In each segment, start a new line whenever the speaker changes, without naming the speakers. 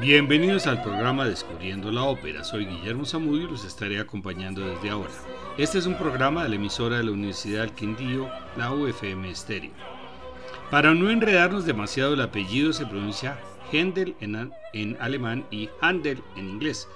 Bienvenidos al programa Descubriendo la Ópera. Soy Guillermo Zamudio y los estaré acompañando desde ahora. Este es un programa de la emisora de la Universidad del Quindío, la UFM Estéreo. Para no enredarnos demasiado, el apellido se pronuncia Händel en, en alemán y Handel en inglés.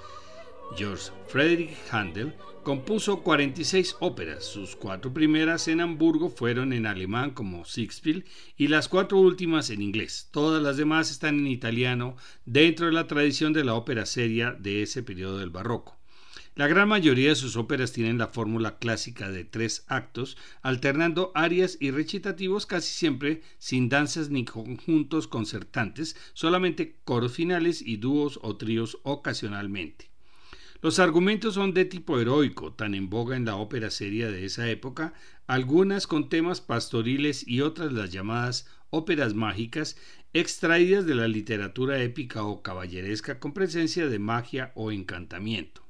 George Frederick Handel compuso 46 óperas. Sus cuatro primeras en Hamburgo fueron en alemán como Sixfield y las cuatro últimas en inglés. Todas las demás están en italiano dentro de la tradición de la ópera seria de ese periodo del barroco. La gran mayoría de sus óperas tienen la fórmula clásica de tres actos, alternando arias y recitativos casi siempre sin danzas ni conjuntos concertantes, solamente coros finales y dúos o tríos ocasionalmente. Los argumentos son de tipo heroico, tan en boga en la ópera seria de esa época, algunas con temas pastoriles y otras las llamadas óperas mágicas, extraídas de la literatura épica o caballeresca con presencia de magia o encantamiento.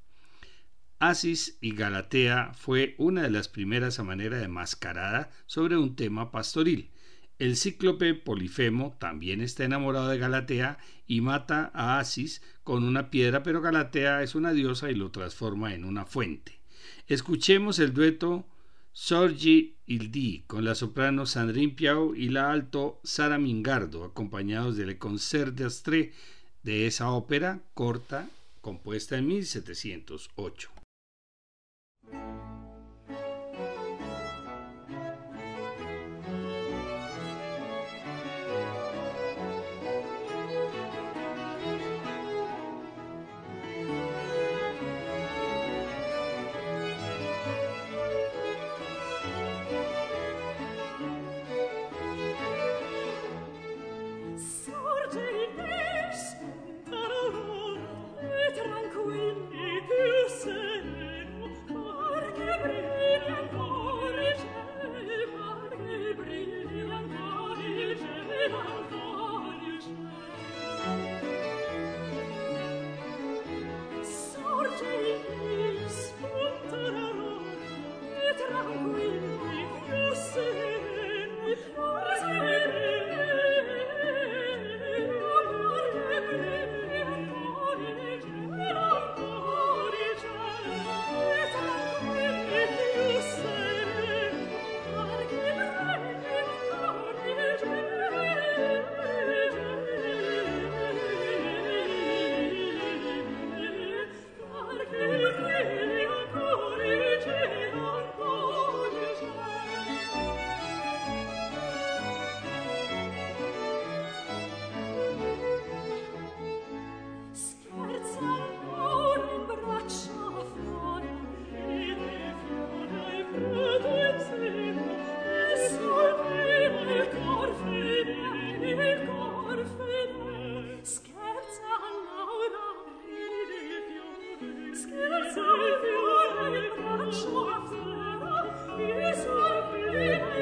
Asis y Galatea fue una de las primeras a manera de mascarada sobre un tema pastoril. El cíclope Polifemo también está enamorado de Galatea y mata a Asis con una piedra, pero Galatea es una diosa y lo transforma en una fuente. Escuchemos el dueto Sorgi Ildi con la soprano Sandrine Piau y la alto Sara Mingardo, acompañados del Concert d'Astre de esa ópera corta compuesta en 1708.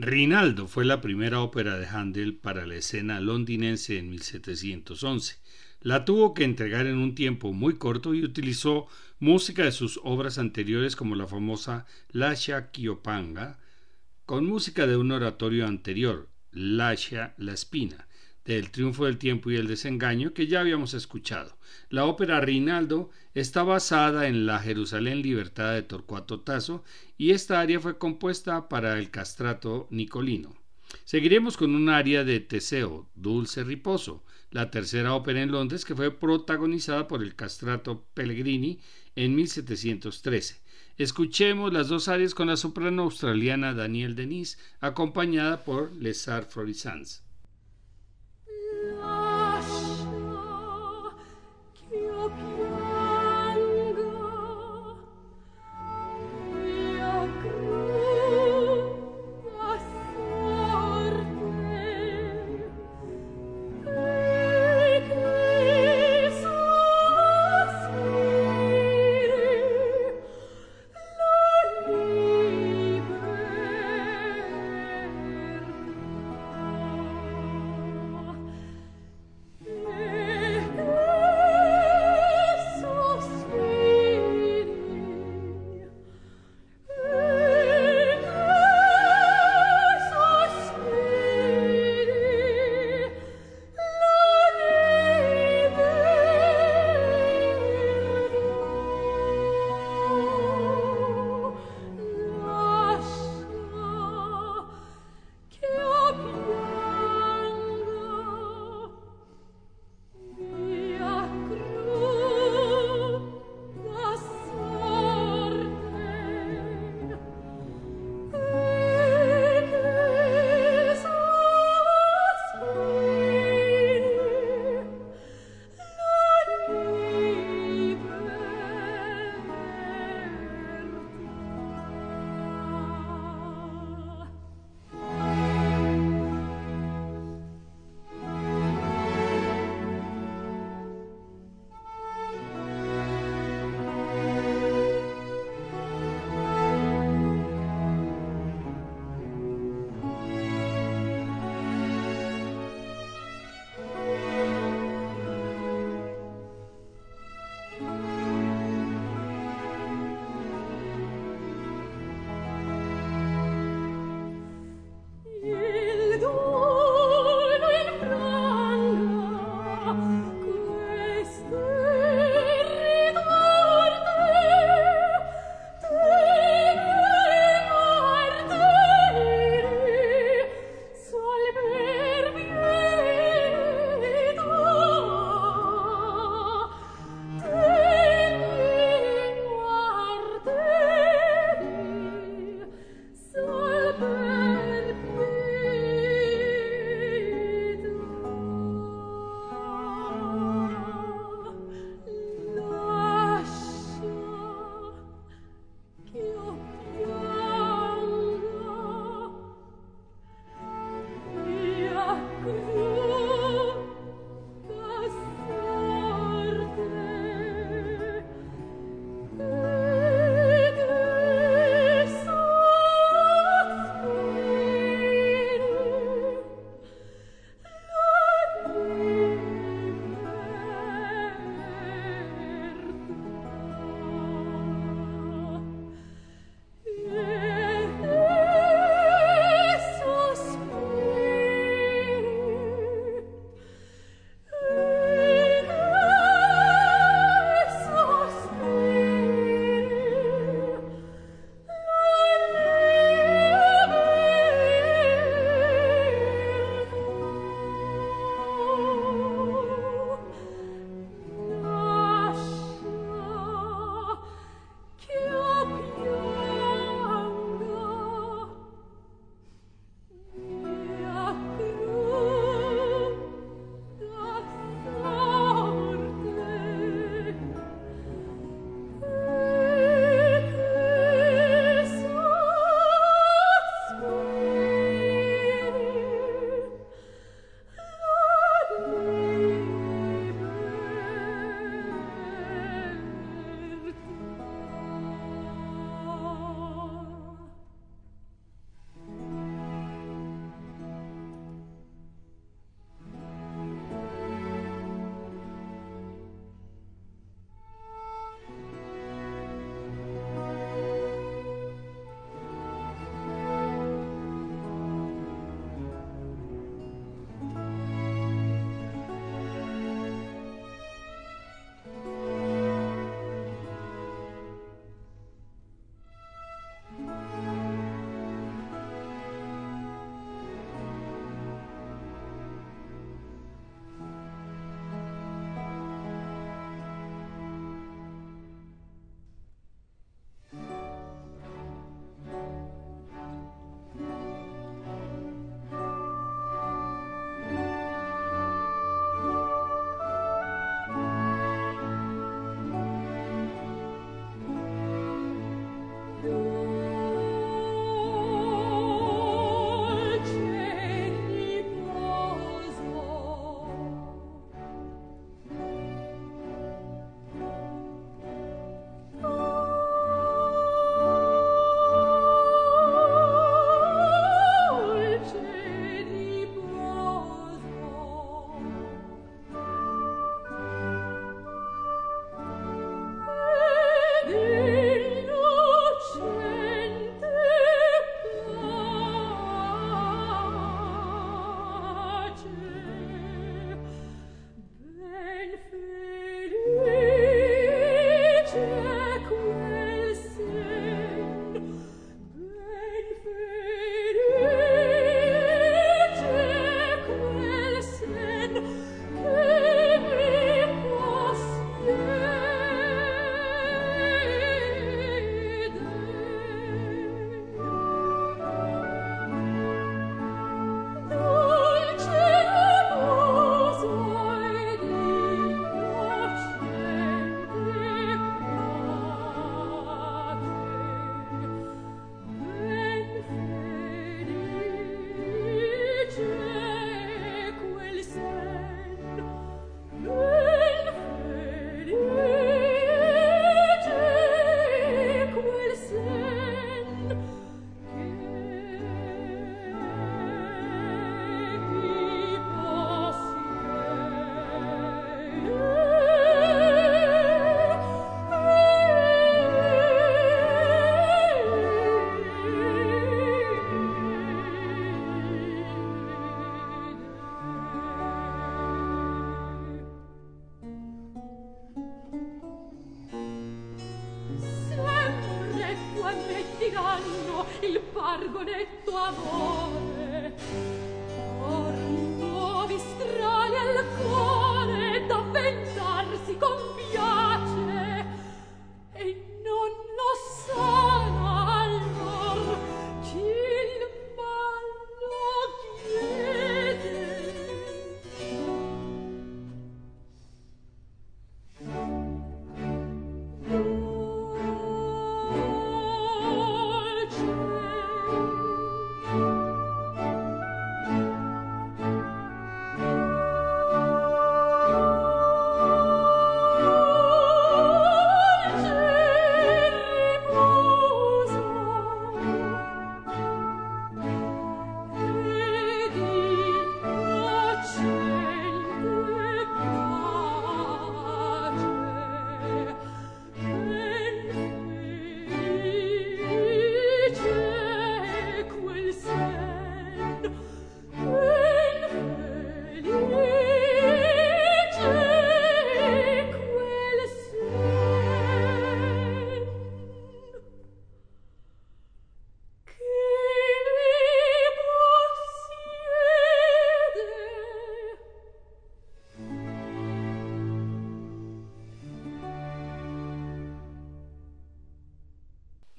Rinaldo fue la primera ópera de Handel para la escena londinense en 1711. La tuvo que entregar en un tiempo muy corto y utilizó música de sus obras anteriores como la famosa Lascia Chiopanga, con música de un oratorio anterior, Lascia la Espina, del Triunfo del Tiempo y el Desengaño que ya habíamos escuchado. La ópera Rinaldo está basada en la Jerusalén Libertada de Torcuato Tasso y esta aria fue compuesta para el castrato nicolino. Seguiremos con un aria de Teseo, Dulce Riposo, la tercera ópera en Londres que fue protagonizada por el castrato Pellegrini en 1713. Escuchemos las dos arias con la soprano australiana Danielle Denise, acompañada por Les Arts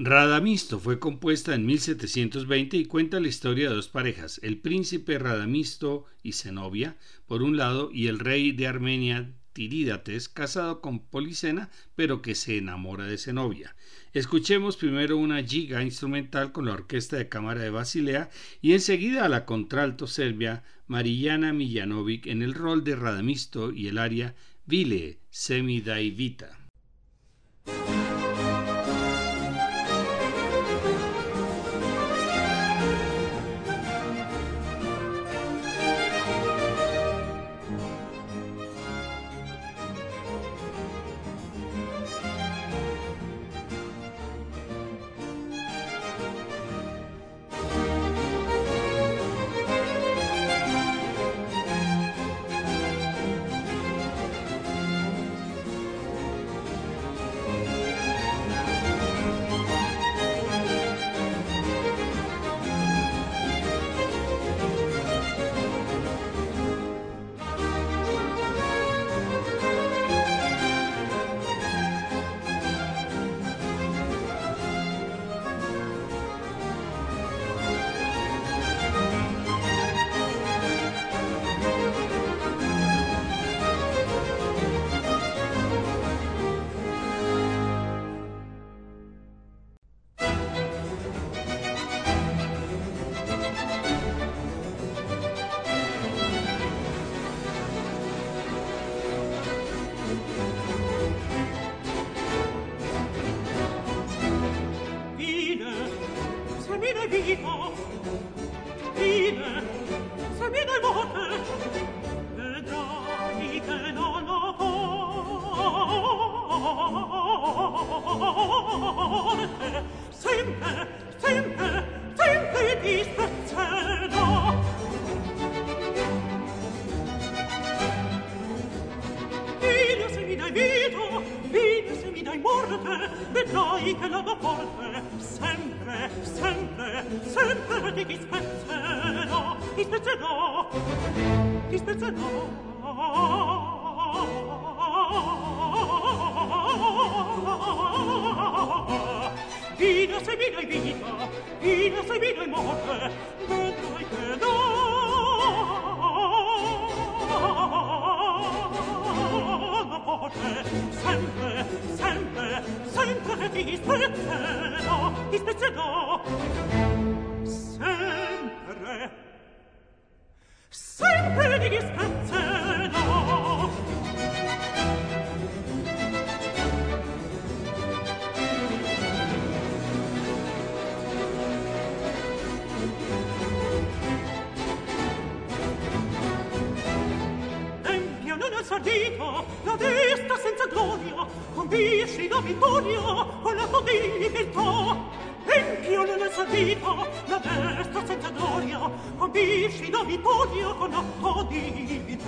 Radamisto fue compuesta en 1720 y cuenta la historia de dos parejas, el príncipe Radamisto y Zenobia, por un lado, y el rey de Armenia Tirídates, casado con Policena, pero que se enamora de Zenobia. Escuchemos primero una giga instrumental con la Orquesta de Cámara de Basilea y enseguida a la contralto serbia Marijana Mijanovic en el rol de Radamisto y el aria Vile Semidaivita.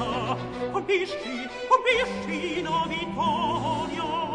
vita colpisci colpisci in Vittoria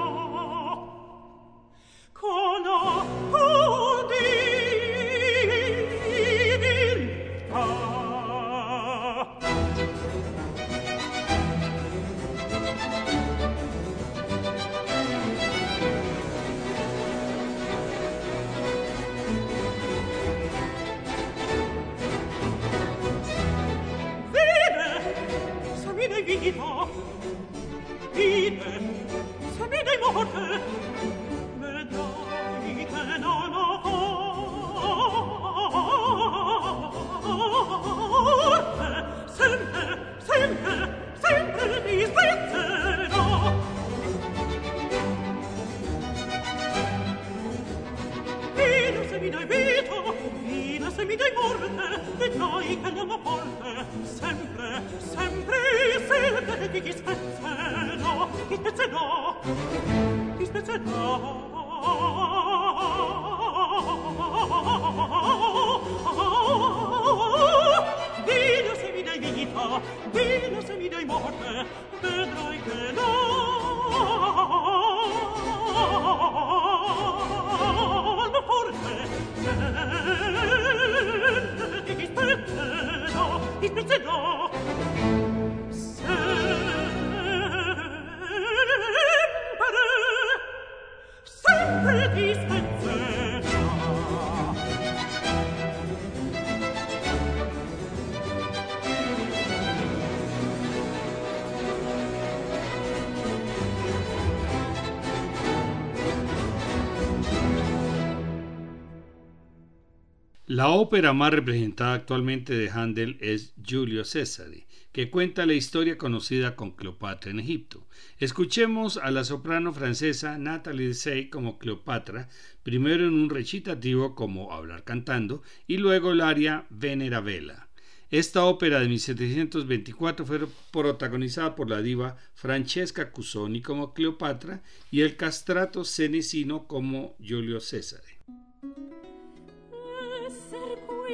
La
ópera más representada actualmente de Handel es Julio César, que cuenta la historia conocida con Cleopatra en Egipto. Escuchemos a la soprano francesa Nathalie Dessay como Cleopatra, primero en un recitativo como Hablar cantando y luego el aria Veneravela. Esta ópera de 1724 fue protagonizada por la diva Francesca Cusoni como Cleopatra y el castrato cenecino como Julio César.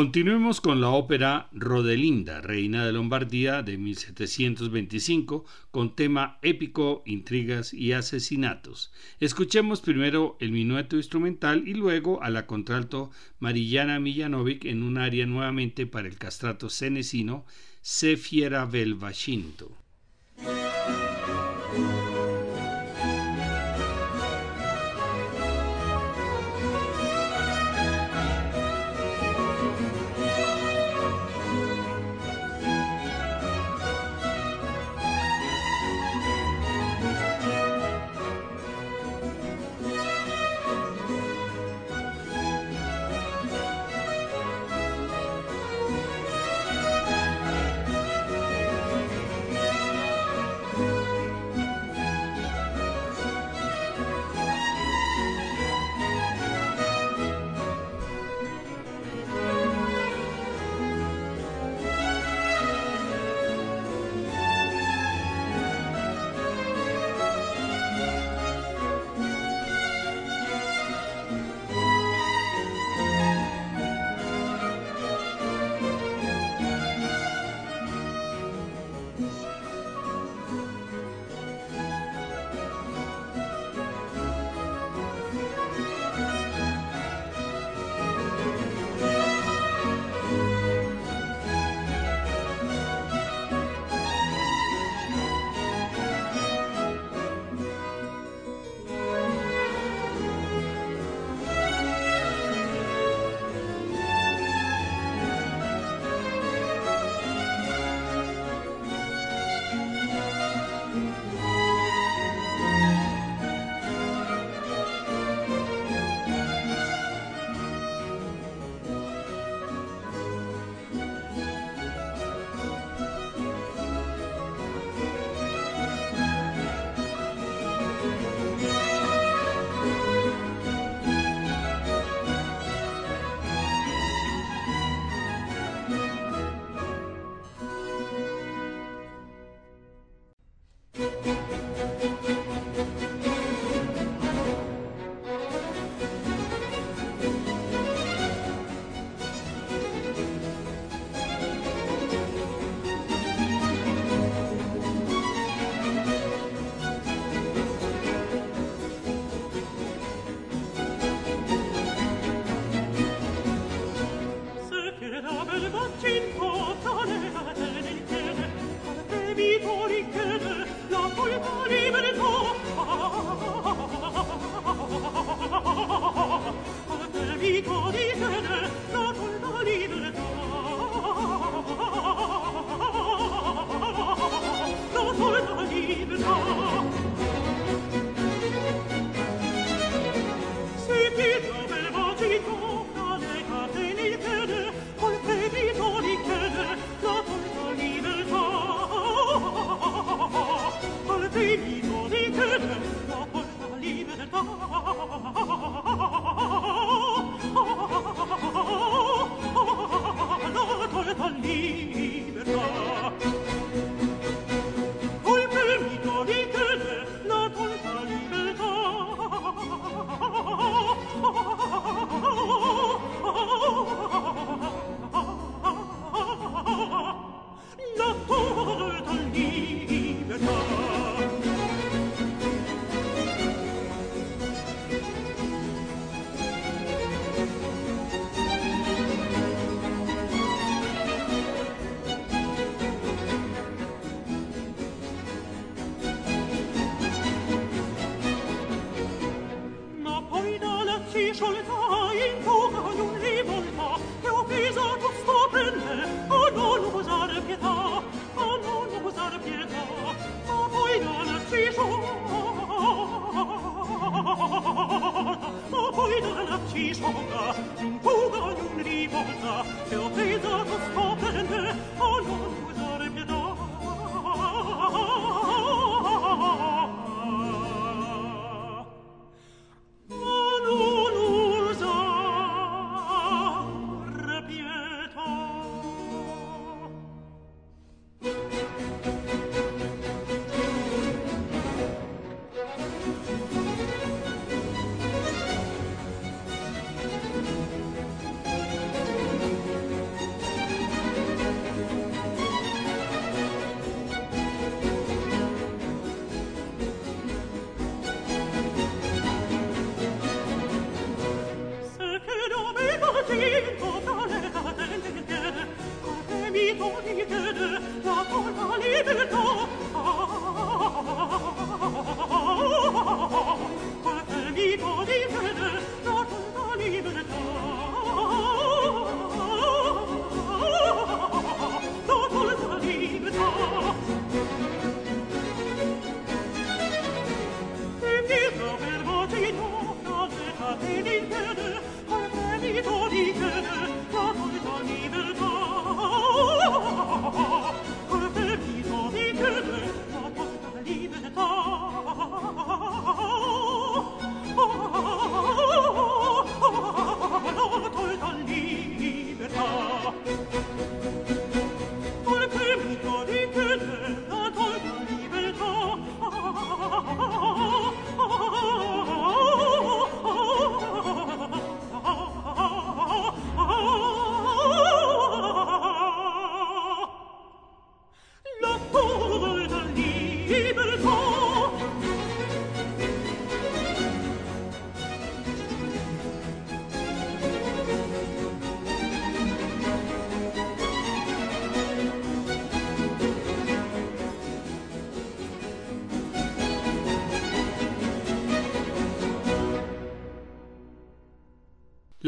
Continuemos con la ópera Rodelinda, reina de Lombardía de 1725, con tema épico, intrigas y asesinatos. Escuchemos primero el minueto instrumental y luego a la contralto Marillana Millanovic en un área nuevamente para el castrato cenecino Se fiera volvore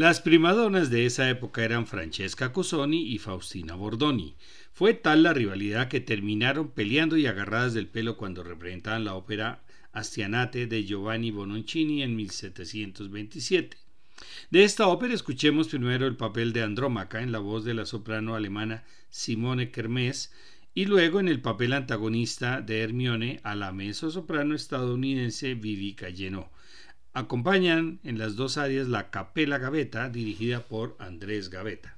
Las primadonas de esa época eran Francesca Cosoni y Faustina Bordoni. Fue tal la rivalidad que terminaron peleando y agarradas del pelo cuando representaban la ópera Astianate de Giovanni Bononcini en 1727. De esta ópera escuchemos primero el papel de Andrómaca en la voz de la soprano alemana Simone Kermes y luego en el papel antagonista de Hermione a la soprano estadounidense Vivica Llenó. Acompañan en las dos áreas la Capela Gaveta, dirigida por Andrés Gaveta.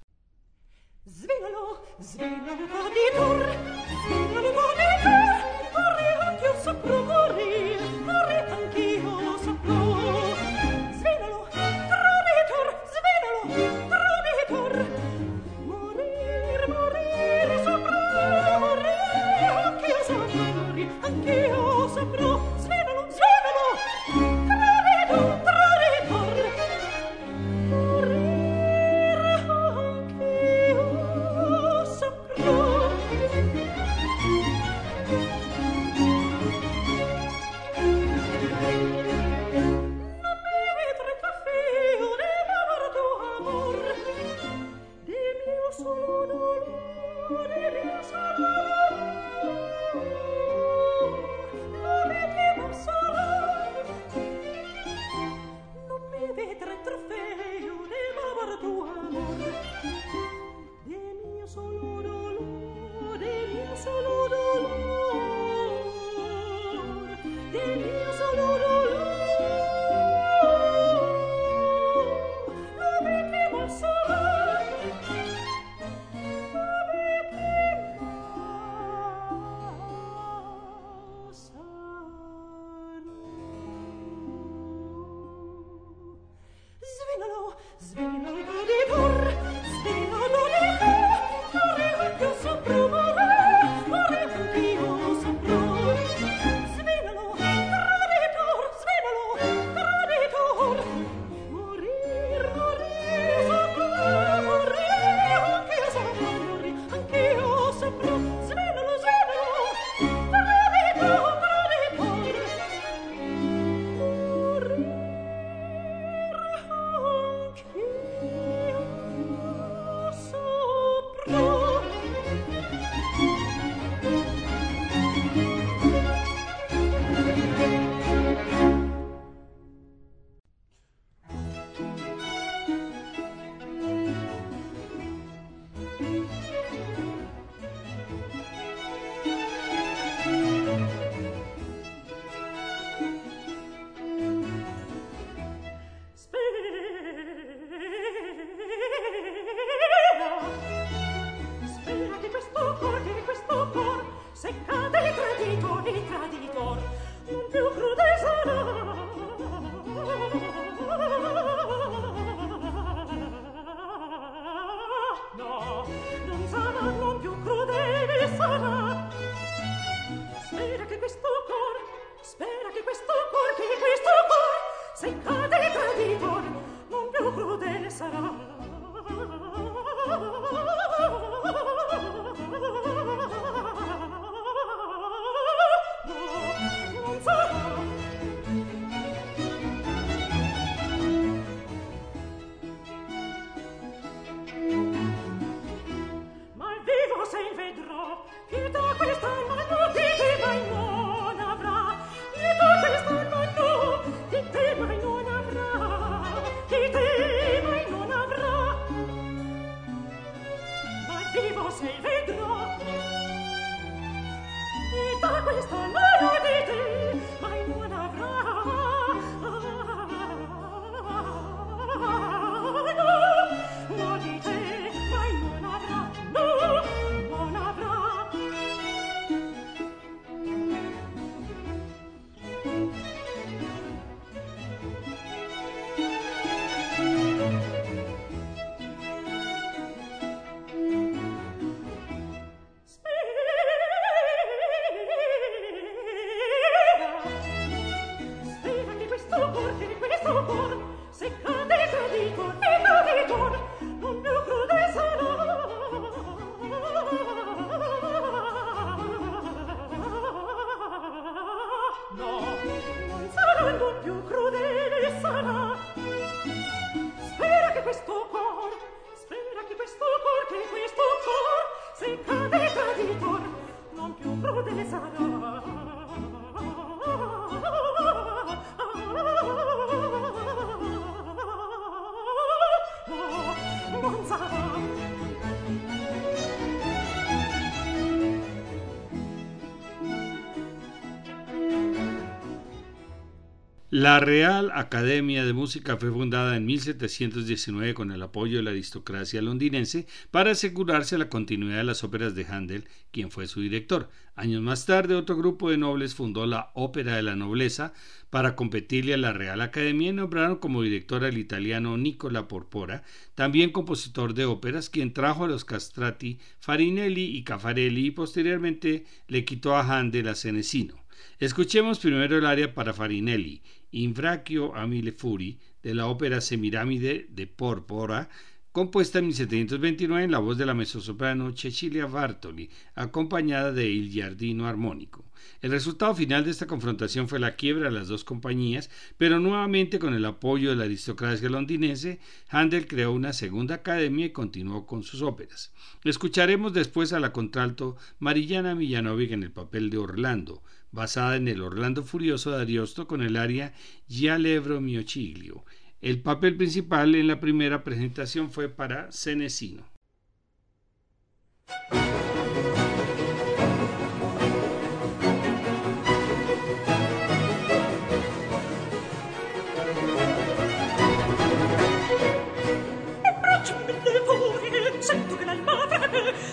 La Real Academia de Música fue fundada en 1719 con el apoyo de la aristocracia londinense para asegurarse la continuidad de las óperas de Handel, quien fue su director. Años más tarde, otro grupo de nobles fundó la Ópera de la Nobleza para competirle a la Real Academia y nombraron como director al italiano Nicola Porpora, también compositor de óperas, quien trajo a los castrati Farinelli y Caffarelli y posteriormente le quitó a Handel a Senesino. Escuchemos primero el área para Farinelli, Infracchio a mille furi, de la ópera Semiramide de Porpora, compuesta en 1729 en la voz de la mezzosoprano Cecilia Bartoli, acompañada de Il Giardino Armónico. El resultado final de esta confrontación fue la quiebra de las dos compañías, pero nuevamente con el apoyo de la aristocracia londinense, Handel creó una segunda academia y continuó con sus óperas. Escucharemos después a la contralto Marillana Millanovic en el papel de Orlando, basada en el Orlando Furioso de Ariosto con el aria Gia Levro mio ciglio. El papel principal en la primera presentación fue para Senesino.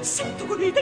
Sento con con le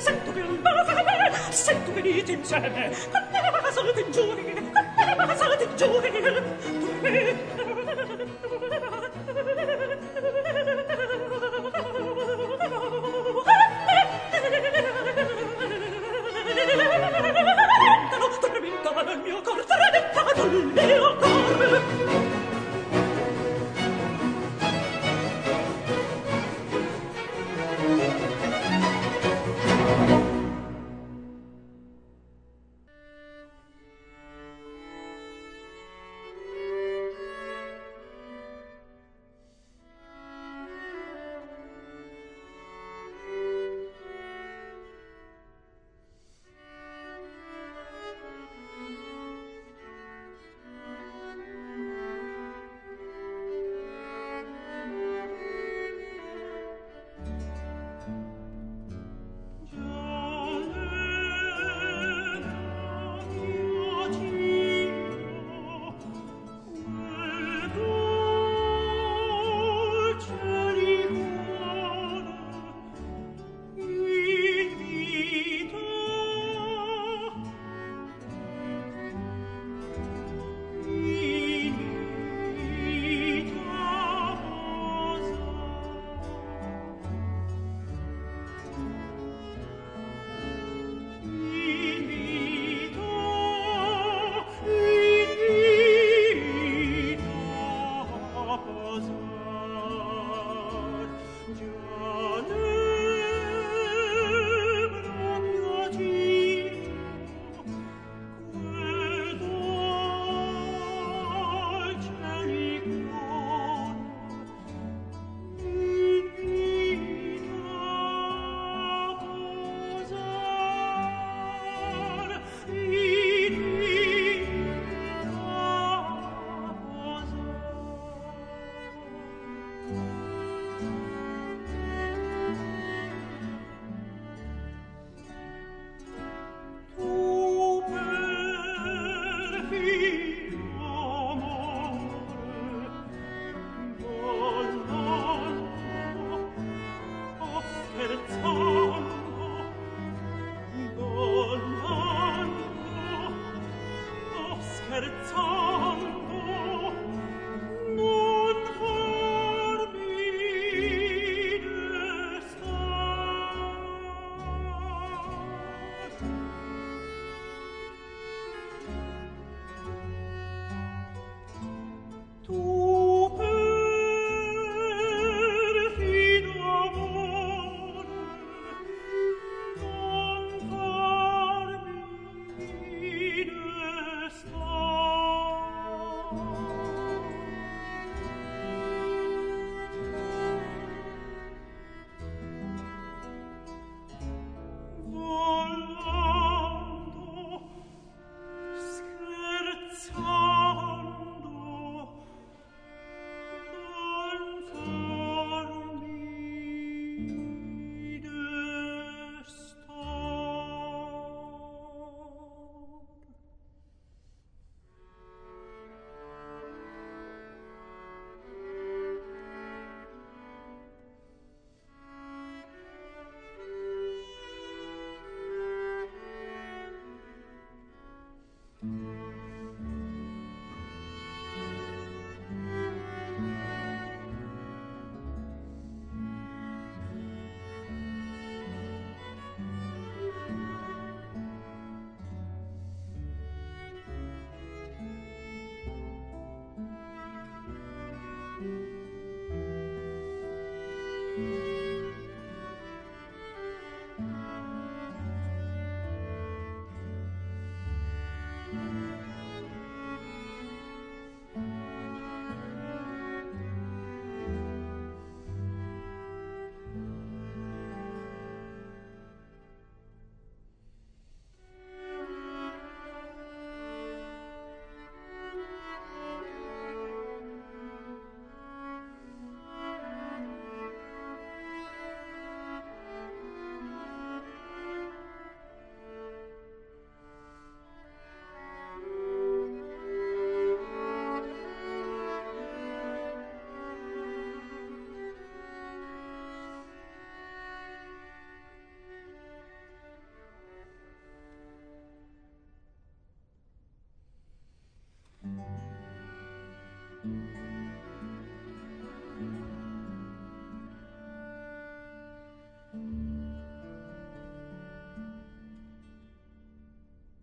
sento che non va bene, sento venite insieme, a me la salate giù, a me la salate giù,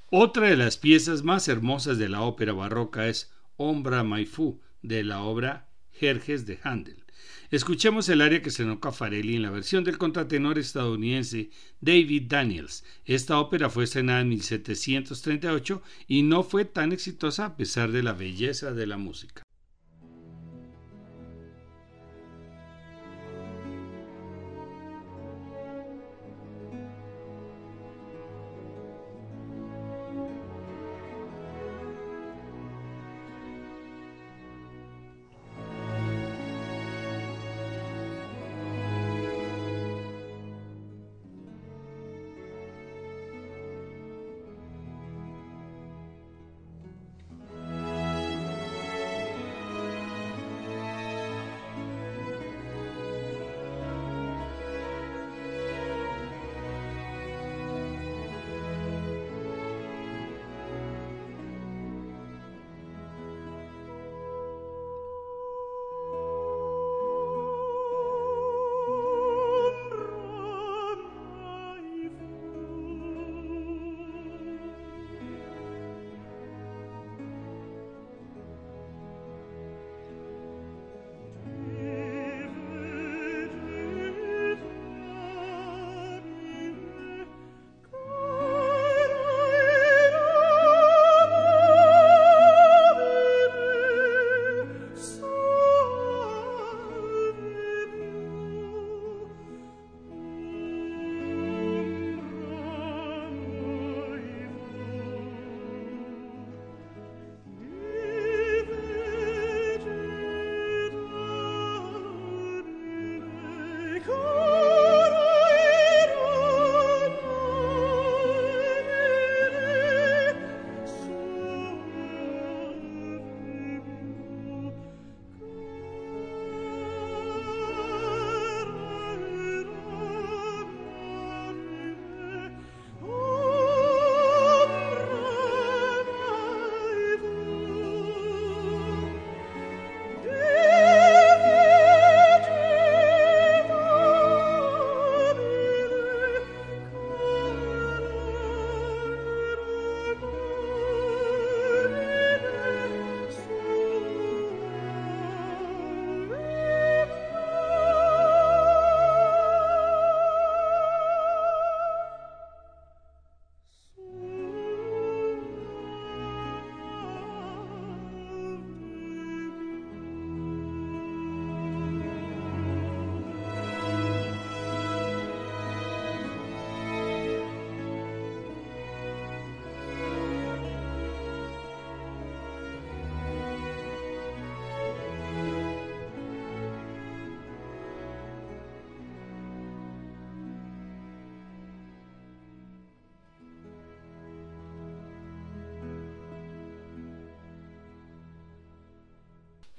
Otra de las piezas más hermosas de la ópera barroca es Ombra Maifu, de la obra Jerjes de Handel. Escuchemos el área que se a Farelli en la versión del contratenor estadounidense David Daniels. Esta ópera fue estrenada en 1738 y no fue tan exitosa a pesar de la belleza de la música.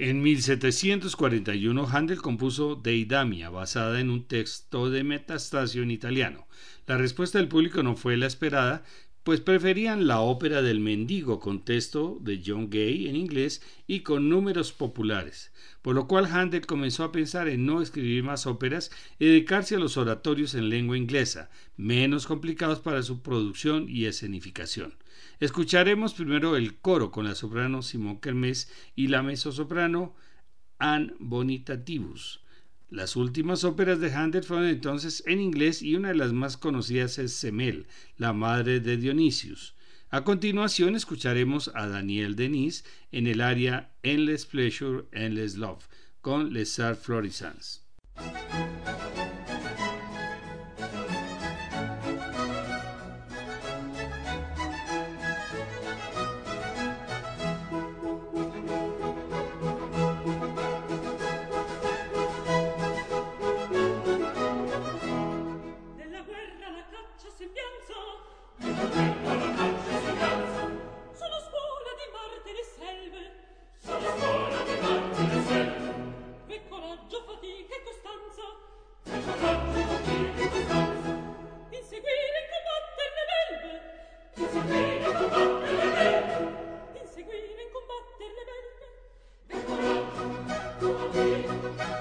En 1741 Handel compuso Deidamia, basada en un texto de Metastasio en italiano. La respuesta del público no fue la esperada, pues preferían la ópera del mendigo con texto de John Gay en inglés y con números populares, por lo cual Handel comenzó a pensar en no escribir más óperas y dedicarse a los oratorios en lengua inglesa, menos complicados para su producción y escenificación. Escucharemos primero el coro con la soprano Simón Kermés y la mezzosoprano Anne Bonitativus. Las últimas óperas de Handel fueron entonces en inglés y una de las más conocidas es Semel, la madre de Dionisius. A continuación escucharemos a Daniel Denis en el área Endless Pleasure, Endless Love con Les Arts. ouvir.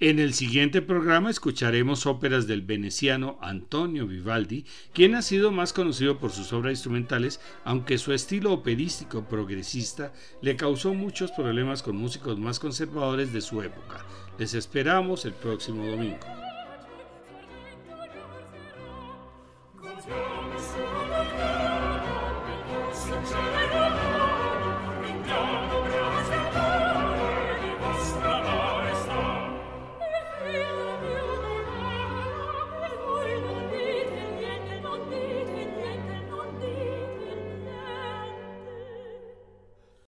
En el siguiente programa escucharemos óperas del veneciano Antonio Vivaldi, quien ha sido más conocido por sus obras instrumentales, aunque su estilo operístico progresista le causó muchos problemas con músicos más conservadores de su época. Les esperamos el próximo domingo.